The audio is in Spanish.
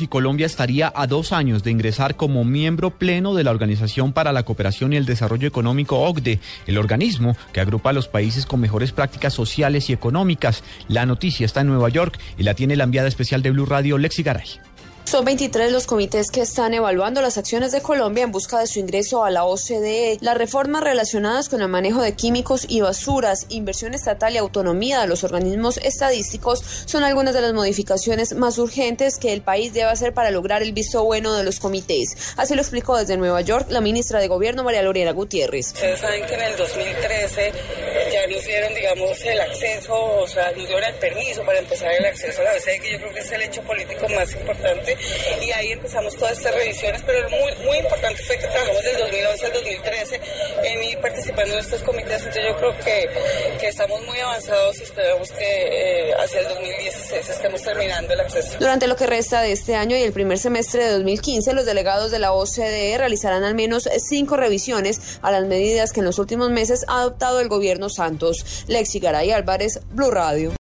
y Colombia estaría a dos años de ingresar como miembro pleno de la Organización para la Cooperación y el Desarrollo Económico OCDE, el organismo que agrupa a los países con mejores prácticas sociales y económicas. La noticia está en Nueva York y la tiene la enviada especial de Blue Radio, Lexi Garay. Son 23 los comités que están evaluando las acciones de Colombia en busca de su ingreso a la OCDE. Las reformas relacionadas con el manejo de químicos y basuras, inversión estatal y autonomía de los organismos estadísticos son algunas de las modificaciones más urgentes que el país debe hacer para lograr el visto bueno de los comités. Así lo explicó desde Nueva York la ministra de Gobierno María Lorena Gutiérrez. Ustedes saben que en el 2013 ya nos dieron, digamos, el acceso, o sea, nos dieron el permiso para empezar el acceso a la OCDE, que yo creo que es el hecho político más importante y ahí empezamos todas estas revisiones, pero muy, muy importante fue que trabajamos del 2011 al 2013 en ir participando en estos comités, entonces yo creo que, que estamos muy avanzados y que eh, hacia el 2016 estemos terminando el acceso. Durante lo que resta de este año y el primer semestre de 2015, los delegados de la OCDE realizarán al menos cinco revisiones a las medidas que en los últimos meses ha adoptado el gobierno Santos. Lexi Garay Álvarez, Blue Radio.